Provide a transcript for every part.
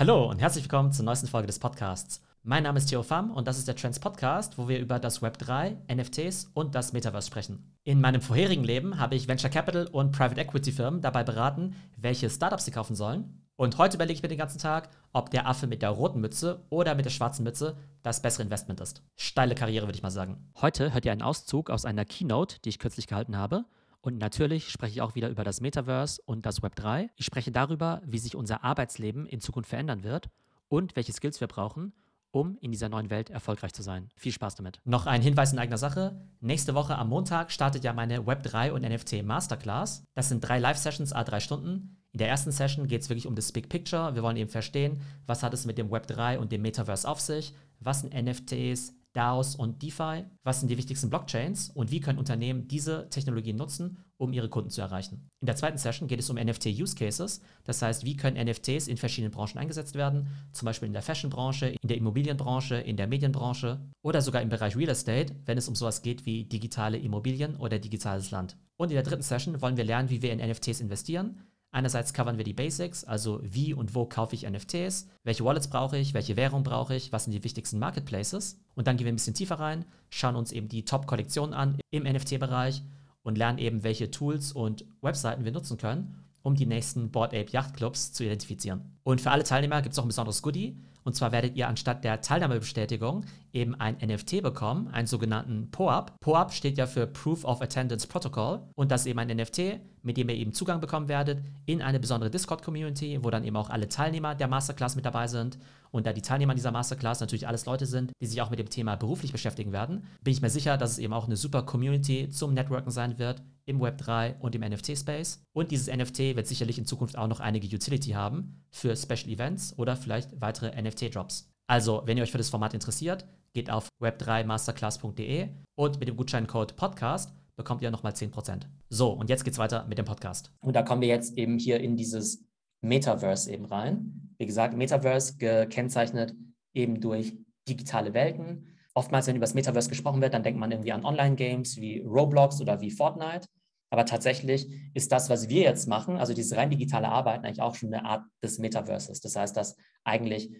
Hallo und herzlich willkommen zur neuesten Folge des Podcasts. Mein Name ist Theo Pham und das ist der Trends Podcast, wo wir über das Web 3, NFTs und das Metaverse sprechen. In meinem vorherigen Leben habe ich Venture Capital und Private Equity Firmen dabei beraten, welche Startups sie kaufen sollen. Und heute überlege ich mir den ganzen Tag, ob der Affe mit der roten Mütze oder mit der schwarzen Mütze das bessere Investment ist. Steile Karriere, würde ich mal sagen. Heute hört ihr einen Auszug aus einer Keynote, die ich kürzlich gehalten habe. Und natürlich spreche ich auch wieder über das Metaverse und das Web 3. Ich spreche darüber, wie sich unser Arbeitsleben in Zukunft verändern wird und welche Skills wir brauchen, um in dieser neuen Welt erfolgreich zu sein. Viel Spaß damit. Noch ein Hinweis in eigener Sache. Nächste Woche am Montag startet ja meine Web3 und NFT Masterclass. Das sind drei Live-Sessions, a drei Stunden. In der ersten Session geht es wirklich um das Big Picture. Wir wollen eben verstehen, was hat es mit dem Web3 und dem Metaverse auf sich, was sind NFTs, DAOs und DeFi, was sind die wichtigsten Blockchains und wie können Unternehmen diese Technologien nutzen, um ihre Kunden zu erreichen. In der zweiten Session geht es um NFT-Use Cases, das heißt, wie können NFTs in verschiedenen Branchen eingesetzt werden, zum Beispiel in der Fashion-Branche, in der Immobilienbranche, in der Medienbranche oder sogar im Bereich Real Estate, wenn es um sowas geht wie digitale Immobilien oder digitales Land. Und in der dritten Session wollen wir lernen, wie wir in NFTs investieren, Einerseits covern wir die Basics, also wie und wo kaufe ich NFTs, welche Wallets brauche ich, welche Währung brauche ich, was sind die wichtigsten Marketplaces. Und dann gehen wir ein bisschen tiefer rein, schauen uns eben die Top-Kollektionen an im NFT-Bereich und lernen eben, welche Tools und Webseiten wir nutzen können, um die nächsten Board Ape Yacht Clubs zu identifizieren. Und für alle Teilnehmer gibt es auch ein besonderes Goodie. Und zwar werdet ihr anstatt der Teilnahmebestätigung eben ein NFT bekommen, einen sogenannten POAP. POAP steht ja für Proof of Attendance Protocol und das ist eben ein NFT, mit dem ihr eben Zugang bekommen werdet in eine besondere Discord-Community, wo dann eben auch alle Teilnehmer der Masterclass mit dabei sind. Und da die Teilnehmer dieser Masterclass natürlich alles Leute sind, die sich auch mit dem Thema beruflich beschäftigen werden, bin ich mir sicher, dass es eben auch eine super Community zum Networken sein wird im Web3 und im NFT-Space. Und dieses NFT wird sicherlich in Zukunft auch noch einige Utility haben für Special Events oder vielleicht weitere NFT-Drops. Also, wenn ihr euch für das Format interessiert, geht auf web3masterclass.de und mit dem Gutscheincode Podcast bekommt ihr nochmal 10%. So, und jetzt geht's weiter mit dem Podcast. Und da kommen wir jetzt eben hier in dieses Metaverse eben rein. Wie gesagt, Metaverse gekennzeichnet eben durch digitale Welten. Oftmals, wenn über das Metaverse gesprochen wird, dann denkt man irgendwie an Online-Games wie Roblox oder wie Fortnite. Aber tatsächlich ist das, was wir jetzt machen, also dieses rein digitale Arbeiten, eigentlich auch schon eine Art des Metaverses. Das heißt, dass eigentlich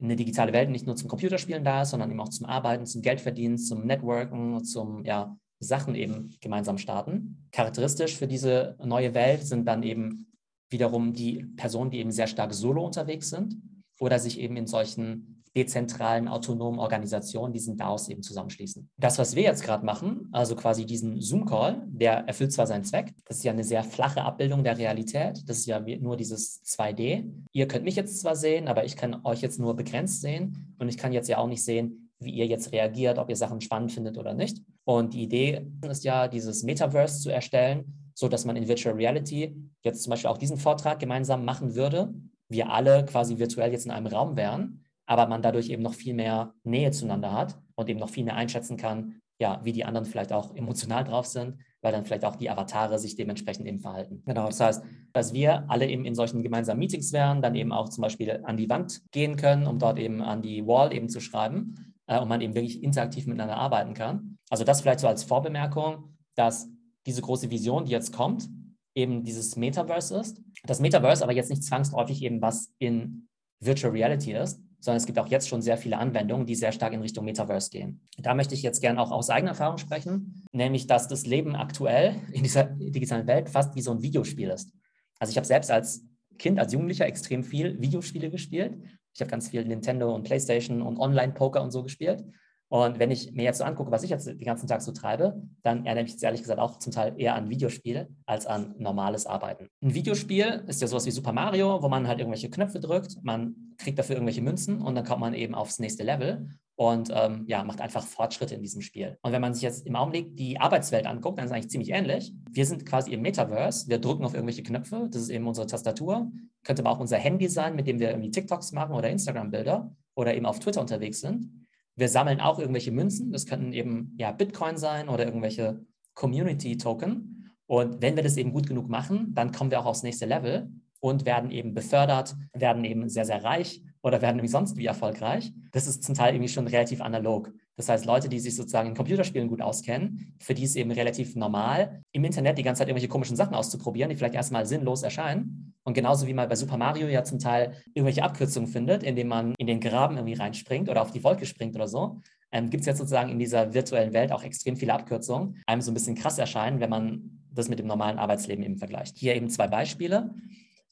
eine digitale Welt nicht nur zum Computerspielen da ist, sondern eben auch zum Arbeiten, zum Geldverdienen, zum Networken, zum ja, Sachen eben gemeinsam starten. Charakteristisch für diese neue Welt sind dann eben wiederum die Personen, die eben sehr stark solo unterwegs sind oder sich eben in solchen dezentralen, autonomen Organisationen, diesen DAOs eben zusammenschließen. Das, was wir jetzt gerade machen, also quasi diesen Zoom-Call, der erfüllt zwar seinen Zweck, das ist ja eine sehr flache Abbildung der Realität, das ist ja nur dieses 2D. Ihr könnt mich jetzt zwar sehen, aber ich kann euch jetzt nur begrenzt sehen und ich kann jetzt ja auch nicht sehen, wie ihr jetzt reagiert, ob ihr Sachen spannend findet oder nicht. Und die Idee ist ja, dieses Metaverse zu erstellen, so dass man in Virtual Reality jetzt zum Beispiel auch diesen Vortrag gemeinsam machen würde. Wir alle quasi virtuell jetzt in einem Raum wären, aber man dadurch eben noch viel mehr Nähe zueinander hat und eben noch viel mehr einschätzen kann, ja, wie die anderen vielleicht auch emotional drauf sind, weil dann vielleicht auch die Avatare sich dementsprechend eben verhalten. Genau, das heißt, dass wir alle eben in solchen gemeinsamen Meetings wären, dann eben auch zum Beispiel an die Wand gehen können, um dort eben an die Wall eben zu schreiben äh, und man eben wirklich interaktiv miteinander arbeiten kann. Also das vielleicht so als Vorbemerkung, dass diese große Vision, die jetzt kommt, eben dieses Metaverse ist. Das Metaverse aber jetzt nicht zwangsläufig eben was in Virtual Reality ist, sondern es gibt auch jetzt schon sehr viele Anwendungen, die sehr stark in Richtung Metaverse gehen. Da möchte ich jetzt gerne auch aus eigener Erfahrung sprechen, nämlich dass das Leben aktuell in dieser digitalen Welt fast wie so ein Videospiel ist. Also ich habe selbst als Kind, als Jugendlicher extrem viel Videospiele gespielt. Ich habe ganz viel Nintendo und PlayStation und Online-Poker und so gespielt. Und wenn ich mir jetzt so angucke, was ich jetzt den ganzen Tag so treibe, dann erinnere ich mich ehrlich gesagt auch zum Teil eher an Videospiele als an normales Arbeiten. Ein Videospiel ist ja sowas wie Super Mario, wo man halt irgendwelche Knöpfe drückt, man kriegt dafür irgendwelche Münzen und dann kommt man eben aufs nächste Level und ähm, ja, macht einfach Fortschritte in diesem Spiel. Und wenn man sich jetzt im Augenblick die Arbeitswelt anguckt, dann ist es eigentlich ziemlich ähnlich. Wir sind quasi im Metaverse, wir drücken auf irgendwelche Knöpfe, das ist eben unsere Tastatur, könnte aber auch unser Handy sein, mit dem wir irgendwie TikToks machen oder Instagram-Bilder oder eben auf Twitter unterwegs sind. Wir sammeln auch irgendwelche Münzen. Das könnten eben ja, Bitcoin sein oder irgendwelche Community-Token. Und wenn wir das eben gut genug machen, dann kommen wir auch aufs nächste Level und werden eben befördert, werden eben sehr, sehr reich oder werden irgendwie sonst wie erfolgreich. Das ist zum Teil irgendwie schon relativ analog. Das heißt, Leute, die sich sozusagen in Computerspielen gut auskennen, für die ist eben relativ normal, im Internet die ganze Zeit irgendwelche komischen Sachen auszuprobieren, die vielleicht erstmal sinnlos erscheinen. Und genauso wie man bei Super Mario ja zum Teil irgendwelche Abkürzungen findet, indem man in den Graben irgendwie reinspringt oder auf die Wolke springt oder so, ähm, gibt es jetzt sozusagen in dieser virtuellen Welt auch extrem viele Abkürzungen, einem so ein bisschen krass erscheinen, wenn man das mit dem normalen Arbeitsleben eben vergleicht. Hier eben zwei Beispiele.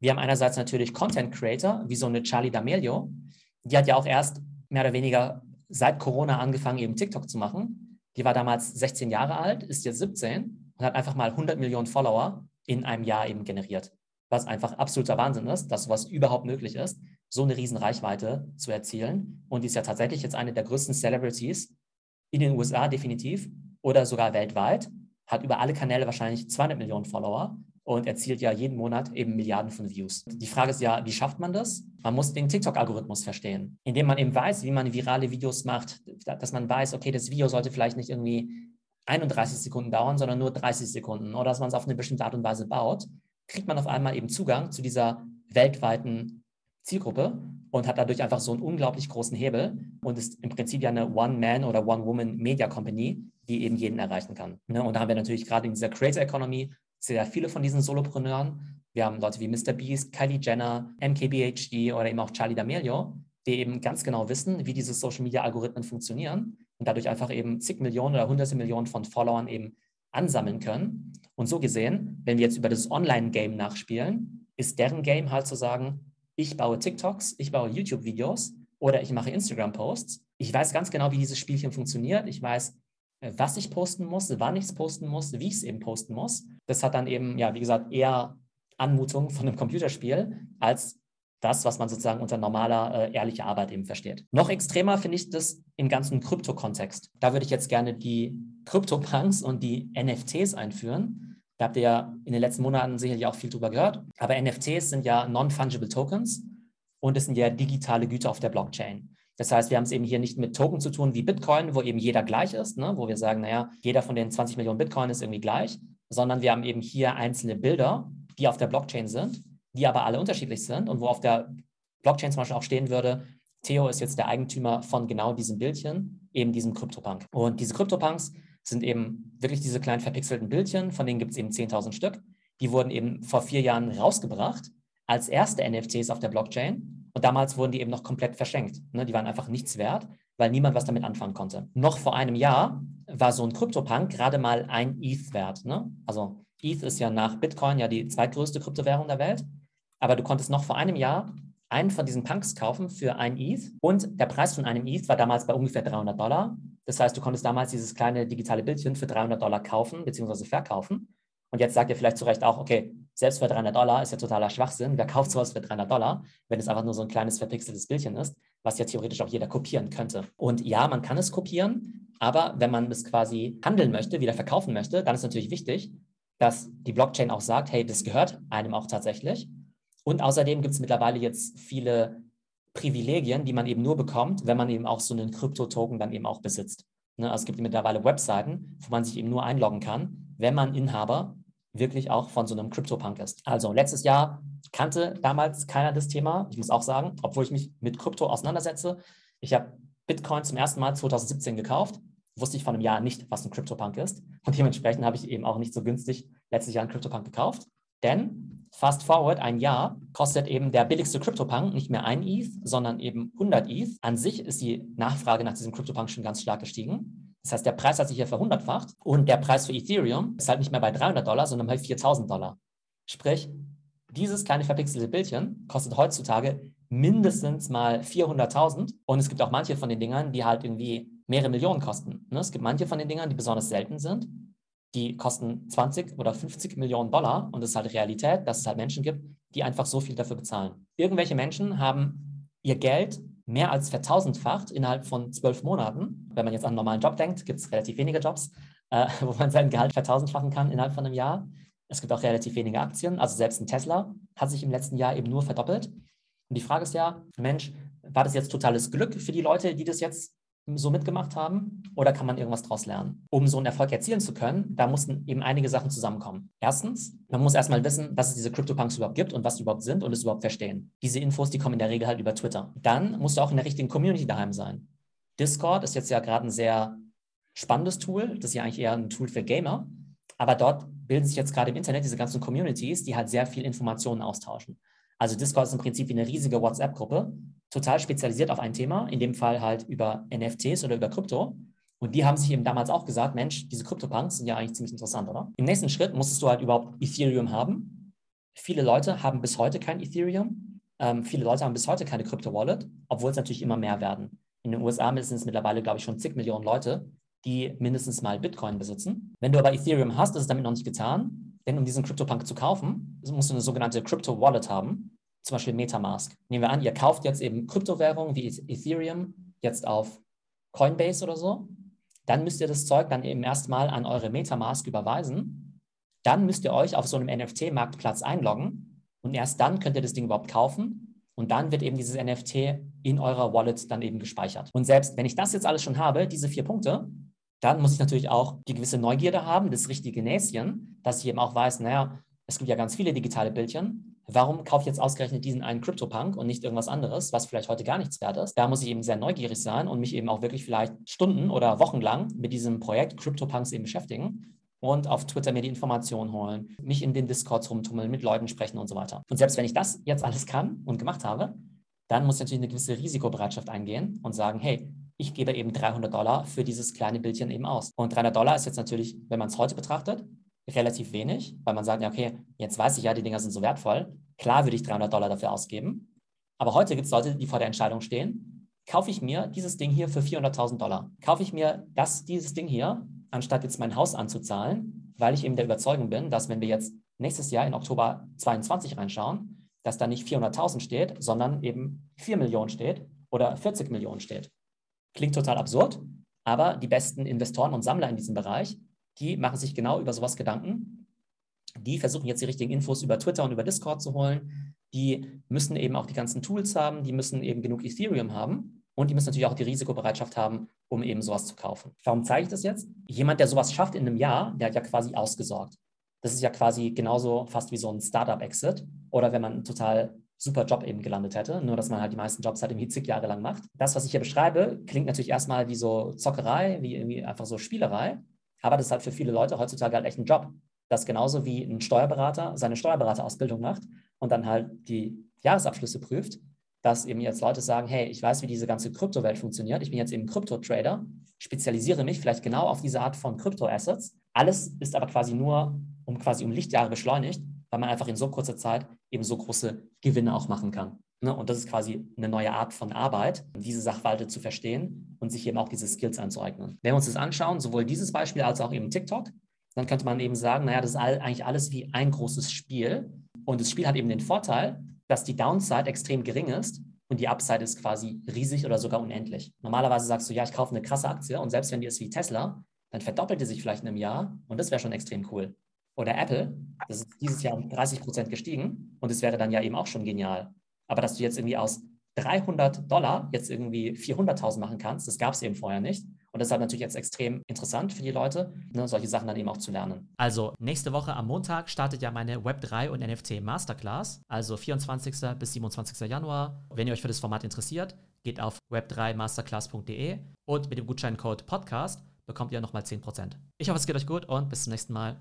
Wir haben einerseits natürlich Content Creator, wie so eine Charlie D'Amelio. Die hat ja auch erst mehr oder weniger seit Corona angefangen, eben TikTok zu machen. Die war damals 16 Jahre alt, ist jetzt 17 und hat einfach mal 100 Millionen Follower in einem Jahr eben generiert. Was einfach absoluter Wahnsinn ist, dass sowas überhaupt möglich ist, so eine riesen Reichweite zu erzielen. Und die ist ja tatsächlich jetzt eine der größten Celebrities in den USA definitiv oder sogar weltweit, hat über alle Kanäle wahrscheinlich 200 Millionen Follower und erzielt ja jeden Monat eben Milliarden von Views. Die Frage ist ja, wie schafft man das? Man muss den TikTok-Algorithmus verstehen, indem man eben weiß, wie man virale Videos macht, dass man weiß, okay, das Video sollte vielleicht nicht irgendwie 31 Sekunden dauern, sondern nur 30 Sekunden oder dass man es auf eine bestimmte Art und Weise baut, kriegt man auf einmal eben Zugang zu dieser weltweiten Zielgruppe und hat dadurch einfach so einen unglaublich großen Hebel und ist im Prinzip ja eine One-Man- oder One-Woman-Media-Company, die eben jeden erreichen kann. Ne? Und da haben wir natürlich gerade in dieser Creator Economy sehr viele von diesen Solopreneuren. Wir haben Leute wie Mr. Beast, Kylie Jenner, MKBHD oder eben auch Charlie D'Amelio, die eben ganz genau wissen, wie diese Social Media Algorithmen funktionieren und dadurch einfach eben zig Millionen oder hunderte Millionen von Followern eben ansammeln können. Und so gesehen, wenn wir jetzt über das Online-Game nachspielen, ist deren Game halt zu sagen, ich baue TikToks, ich baue YouTube-Videos oder ich mache Instagram-Posts. Ich weiß ganz genau, wie dieses Spielchen funktioniert. Ich weiß, äh, was ich posten muss, wann ich es posten muss, wie ich es eben posten muss. Das hat dann eben, ja, wie gesagt, eher Anmutung von einem Computerspiel als das, was man sozusagen unter normaler, äh, ehrlicher Arbeit eben versteht. Noch extremer finde ich das im ganzen Krypto-Kontext. Da würde ich jetzt gerne die Krypto-Punks und die NFTs einführen. Da habt ihr ja in den letzten Monaten sicherlich auch viel drüber gehört. Aber NFTs sind ja Non-Fungible Tokens und es sind ja digitale Güter auf der Blockchain. Das heißt, wir haben es eben hier nicht mit Token zu tun wie Bitcoin, wo eben jeder gleich ist, ne? wo wir sagen, naja, jeder von den 20 Millionen Bitcoin ist irgendwie gleich, sondern wir haben eben hier einzelne Bilder, die auf der Blockchain sind, die aber alle unterschiedlich sind und wo auf der Blockchain zum Beispiel auch stehen würde, Theo ist jetzt der Eigentümer von genau diesem Bildchen, eben diesem CryptoPunk. Und diese CryptoPunks sind eben wirklich diese kleinen verpixelten Bildchen, von denen gibt es eben 10.000 Stück. Die wurden eben vor vier Jahren rausgebracht als erste NFTs auf der Blockchain und damals wurden die eben noch komplett verschenkt. Ne? Die waren einfach nichts wert, weil niemand was damit anfangen konnte. Noch vor einem Jahr war so ein Kryptopunk gerade mal ein ETH wert. Ne? Also ETH ist ja nach Bitcoin ja die zweitgrößte Kryptowährung der Welt. Aber du konntest noch vor einem Jahr einen von diesen Punks kaufen für ein ETH und der Preis von einem ETH war damals bei ungefähr 300 Dollar. Das heißt, du konntest damals dieses kleine digitale Bildchen für 300 Dollar kaufen bzw. verkaufen. Und jetzt sagt ihr vielleicht zu Recht auch, okay, selbst für 300 Dollar ist ja totaler Schwachsinn. Wer kauft sowas für 300 Dollar, wenn es einfach nur so ein kleines verpixeltes Bildchen ist, was ja theoretisch auch jeder kopieren könnte? Und ja, man kann es kopieren, aber wenn man es quasi handeln möchte, wieder verkaufen möchte, dann ist natürlich wichtig, dass die Blockchain auch sagt, hey, das gehört einem auch tatsächlich. Und außerdem gibt es mittlerweile jetzt viele Privilegien, die man eben nur bekommt, wenn man eben auch so einen Krypto-Token dann eben auch besitzt. Ne, also es gibt mittlerweile Webseiten, wo man sich eben nur einloggen kann, wenn man Inhaber wirklich auch von so einem Crypto-Punk ist. Also letztes Jahr kannte damals keiner das Thema. Ich muss auch sagen, obwohl ich mich mit Krypto auseinandersetze, ich habe Bitcoin zum ersten Mal 2017 gekauft, wusste ich von einem Jahr nicht, was ein Crypto-Punk ist. Und dementsprechend habe ich eben auch nicht so günstig letztes Jahr einen Crypto-Punk gekauft. Denn fast forward ein Jahr kostet eben der billigste CryptoPunk nicht mehr ein ETH, sondern eben 100 ETH. An sich ist die Nachfrage nach diesem CryptoPunk schon ganz stark gestiegen. Das heißt, der Preis hat sich hier verhundertfacht und der Preis für Ethereum ist halt nicht mehr bei 300 Dollar, sondern bei 4000 Dollar. Sprich, dieses kleine verpixelte Bildchen kostet heutzutage mindestens mal 400.000 und es gibt auch manche von den Dingern, die halt irgendwie mehrere Millionen kosten. Ne? Es gibt manche von den Dingern, die besonders selten sind, die kosten 20 oder 50 Millionen Dollar und es ist halt Realität, dass es halt Menschen gibt, die einfach so viel dafür bezahlen. Irgendwelche Menschen haben ihr Geld mehr als vertausendfacht innerhalb von zwölf Monaten. Wenn man jetzt an einen normalen Job denkt, gibt es relativ wenige Jobs, äh, wo man sein Gehalt vertausendfachen kann innerhalb von einem Jahr. Es gibt auch relativ wenige Aktien. Also selbst ein Tesla hat sich im letzten Jahr eben nur verdoppelt. Und die Frage ist ja, Mensch, war das jetzt totales Glück für die Leute, die das jetzt so mitgemacht haben oder kann man irgendwas daraus lernen? Um so einen Erfolg erzielen zu können, da mussten eben einige Sachen zusammenkommen. Erstens, man muss erstmal wissen, dass es diese CryptoPunks überhaupt gibt und was die überhaupt sind und es überhaupt verstehen. Diese Infos, die kommen in der Regel halt über Twitter. Dann musst du auch in der richtigen Community daheim sein. Discord ist jetzt ja gerade ein sehr spannendes Tool. Das ist ja eigentlich eher ein Tool für Gamer. Aber dort bilden sich jetzt gerade im Internet diese ganzen Communities, die halt sehr viel Informationen austauschen. Also Discord ist im Prinzip wie eine riesige WhatsApp-Gruppe, total spezialisiert auf ein Thema, in dem Fall halt über NFTs oder über Krypto. Und die haben sich eben damals auch gesagt, Mensch, diese Krypto-Punks sind ja eigentlich ziemlich interessant, oder? Im nächsten Schritt musstest du halt überhaupt Ethereum haben. Viele Leute haben bis heute kein Ethereum. Ähm, viele Leute haben bis heute keine Krypto-Wallet, obwohl es natürlich immer mehr werden. In den USA sind es mittlerweile, glaube ich, schon zig Millionen Leute, die mindestens mal Bitcoin besitzen. Wenn du aber Ethereum hast, ist es damit noch nicht getan. Denn um diesen CryptoPunk zu kaufen, musst du eine sogenannte Crypto Wallet haben, zum Beispiel Metamask. Nehmen wir an, ihr kauft jetzt eben Kryptowährungen wie Ethereum jetzt auf Coinbase oder so. Dann müsst ihr das Zeug dann eben erstmal an eure Metamask überweisen. Dann müsst ihr euch auf so einem NFT-Marktplatz einloggen und erst dann könnt ihr das Ding überhaupt kaufen. Und dann wird eben dieses NFT in eurer Wallet dann eben gespeichert. Und selbst wenn ich das jetzt alles schon habe, diese vier Punkte, dann muss ich natürlich auch die gewisse Neugierde haben, das richtige Näschen, dass ich eben auch weiß, naja, es gibt ja ganz viele digitale Bildchen. Warum kaufe ich jetzt ausgerechnet diesen einen CryptoPunk und nicht irgendwas anderes, was vielleicht heute gar nichts wert ist? Da muss ich eben sehr neugierig sein und mich eben auch wirklich vielleicht Stunden oder Wochen lang mit diesem Projekt CryptoPunks eben beschäftigen und auf Twitter mir die Informationen holen, mich in den Discords rumtummeln, mit Leuten sprechen und so weiter. Und selbst wenn ich das jetzt alles kann und gemacht habe, dann muss ich natürlich eine gewisse Risikobereitschaft eingehen und sagen, hey, ich gebe eben 300 Dollar für dieses kleine Bildchen eben aus. Und 300 Dollar ist jetzt natürlich, wenn man es heute betrachtet, relativ wenig, weil man sagt, ja, okay, jetzt weiß ich ja, die Dinger sind so wertvoll. Klar würde ich 300 Dollar dafür ausgeben. Aber heute gibt es Leute, die vor der Entscheidung stehen, kaufe ich mir dieses Ding hier für 400.000 Dollar? Kaufe ich mir das, dieses Ding hier, anstatt jetzt mein Haus anzuzahlen, weil ich eben der Überzeugung bin, dass wenn wir jetzt nächstes Jahr in Oktober 22 reinschauen, dass da nicht 400.000 steht, sondern eben 4 Millionen steht oder 40 Millionen steht. Klingt total absurd, aber die besten Investoren und Sammler in diesem Bereich, die machen sich genau über sowas Gedanken. Die versuchen jetzt die richtigen Infos über Twitter und über Discord zu holen. Die müssen eben auch die ganzen Tools haben, die müssen eben genug Ethereum haben und die müssen natürlich auch die Risikobereitschaft haben, um eben sowas zu kaufen. Warum zeige ich das jetzt? Jemand, der sowas schafft in einem Jahr, der hat ja quasi ausgesorgt. Das ist ja quasi genauso fast wie so ein Startup-Exit oder wenn man total super Job eben gelandet hätte, nur dass man halt die meisten Jobs halt irgendwie zig Jahre lang macht. Das, was ich hier beschreibe, klingt natürlich erstmal wie so Zockerei, wie irgendwie einfach so Spielerei, aber das ist halt für viele Leute heutzutage halt echt ein Job. Das genauso wie ein Steuerberater seine Steuerberaterausbildung macht und dann halt die Jahresabschlüsse prüft, dass eben jetzt Leute sagen, hey, ich weiß, wie diese ganze Kryptowelt funktioniert, ich bin jetzt eben Krypto-Trader, spezialisiere mich vielleicht genau auf diese Art von Krypto-Assets. Alles ist aber quasi nur um quasi um Lichtjahre beschleunigt, weil man einfach in so kurzer Zeit eben so große Gewinne auch machen kann. Ne? Und das ist quasi eine neueArt von Arbeit, diese Sachverhalte zu verstehen und sich eben auch diese Skills anzueignen. Wenn wir uns das anschauen, sowohl dieses Beispiel als auch eben TikTok, dann könnte man eben sagen, naja, das ist eigentlich alles wie ein großes Spiel. Und das Spiel hat eben den Vorteil, dass die Downside extrem gering ist und die Upside ist quasi riesig oder sogar unendlich. Normalerweise sagst du, ja, ich kaufe eine krasse Aktie und selbst wenn die ist wie Tesla, dann verdoppelt die sich vielleicht in einem Jahr und das wäre schon extrem cool oder Apple, das ist dieses Jahr um 30 Prozent gestiegen und es wäre dann ja eben auch schon genial. Aber dass du jetzt irgendwie aus 300 Dollar jetzt irgendwie 400.000 machen kannst, das gab es eben vorher nicht. Und das ist natürlich jetzt extrem interessant für die Leute, ne, solche Sachen dann eben auch zu lernen. Also nächste Woche am Montag startet ja meine Web3 und NFT Masterclass, also 24. bis 27. Januar. Wenn ihr euch für das Format interessiert, geht auf web3masterclass.de und mit dem Gutscheincode Podcast bekommt ihr nochmal 10%. Ich hoffe, es geht euch gut und bis zum nächsten Mal.